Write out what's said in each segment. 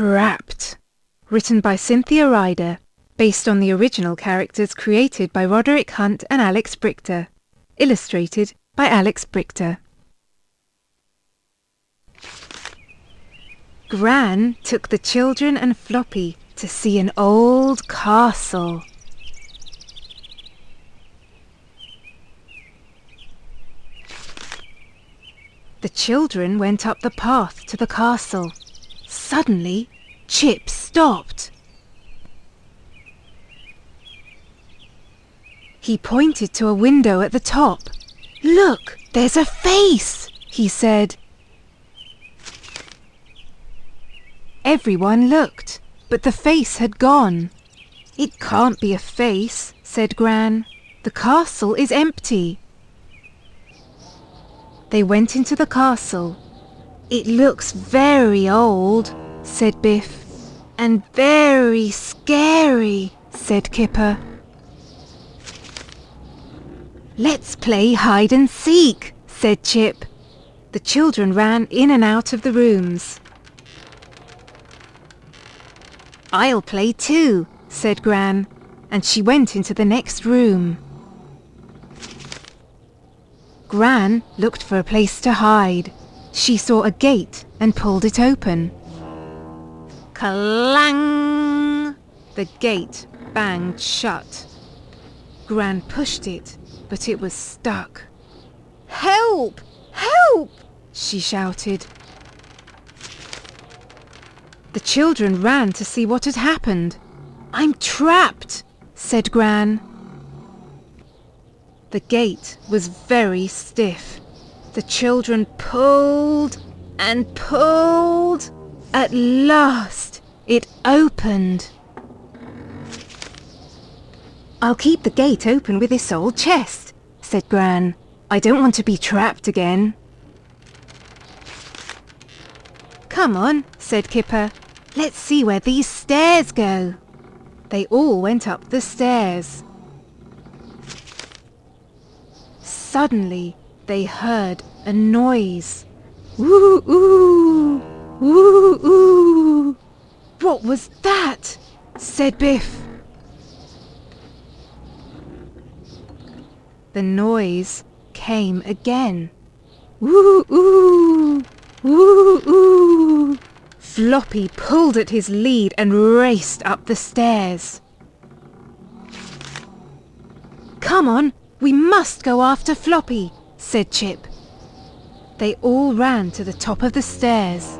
Trapped. Written by Cynthia Rider. Based on the original characters created by Roderick Hunt and Alex Brychta. Illustrated by Alex Brychta. Gran took the children and Floppy to see an old castle. The children went up the path to the castle. Suddenly, Chip stopped. He pointed to a window at the top. Look, there's a face, he said. Everyone looked, but the face had gone. It can't be a face, said Gran. The castle is empty. They went into the castle. It looks very old, said Biff. And very scary, said Kipper. Let's play hide and seek, said Chip. The children ran in and out of the rooms. I'll play too, said Gran, and she went into the next room. Gran looked for a place to hide. She saw a gate and pulled it open. Clang! The gate banged shut. Gran pushed it, but it was stuck. Help! Help! she shouted. The children ran to see what had happened. I'm trapped, said Gran. The gate was very stiff. The children pulled and pulled. At last, it opened. I'll keep the gate open with this old chest, said Gran. I don't want to be trapped again. Come on, said Kipper. Let's see where these stairs go. They all went up the stairs. Suddenly, they heard a noise. Woo oo! Woo oo! What was that? said Biff. The noise came again. Woo oo! Woo oo! Floppy pulled at his lead and raced up the stairs. Come on, we must go after Floppy, said Chip. They all ran to the top of the stairs.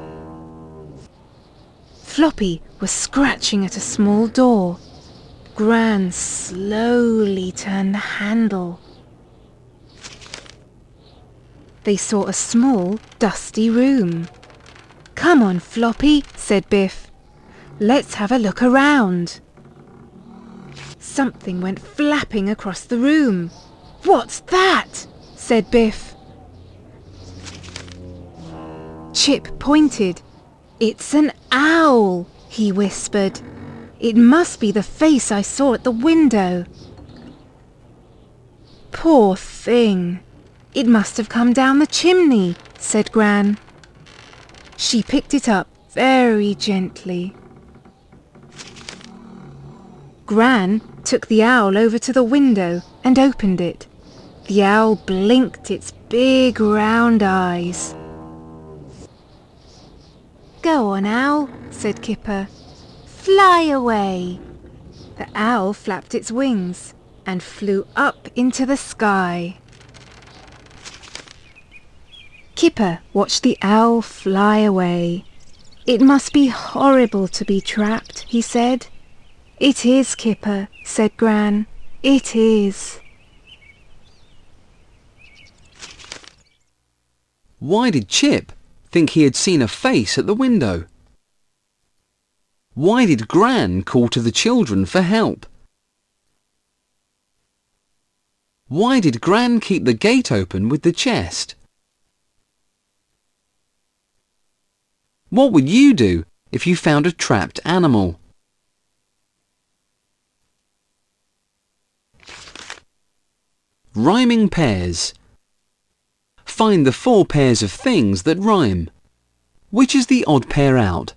Floppy was scratching at a small door. Gran slowly turned the handle. They saw a small, dusty room. Come on, Floppy, said Biff. Let's have a look around. Something went flapping across the room. What's that? Said Biff. Chip pointed. It's an owl, he whispered. It must be the face I saw at the window. Poor thing. It must have come down the chimney, said Gran. She picked it up very gently. Gran took the owl over to the window and opened it. The owl blinked its big round eyes. Go on, owl, said Kipper. Fly away. The owl flapped its wings and flew up into the sky. Kipper watched the owl fly away. It must be horrible to be trapped, he said. It is, Kipper, said Gran. It is. Why did Chip think he had seen a face at the window? Why did Gran call to the children for help? Why did Gran keep the gate open with the chest? What would you do if you found a trapped animal? Rhyming pairs. Find the four pairs of things that rhyme. Which is the odd pair out?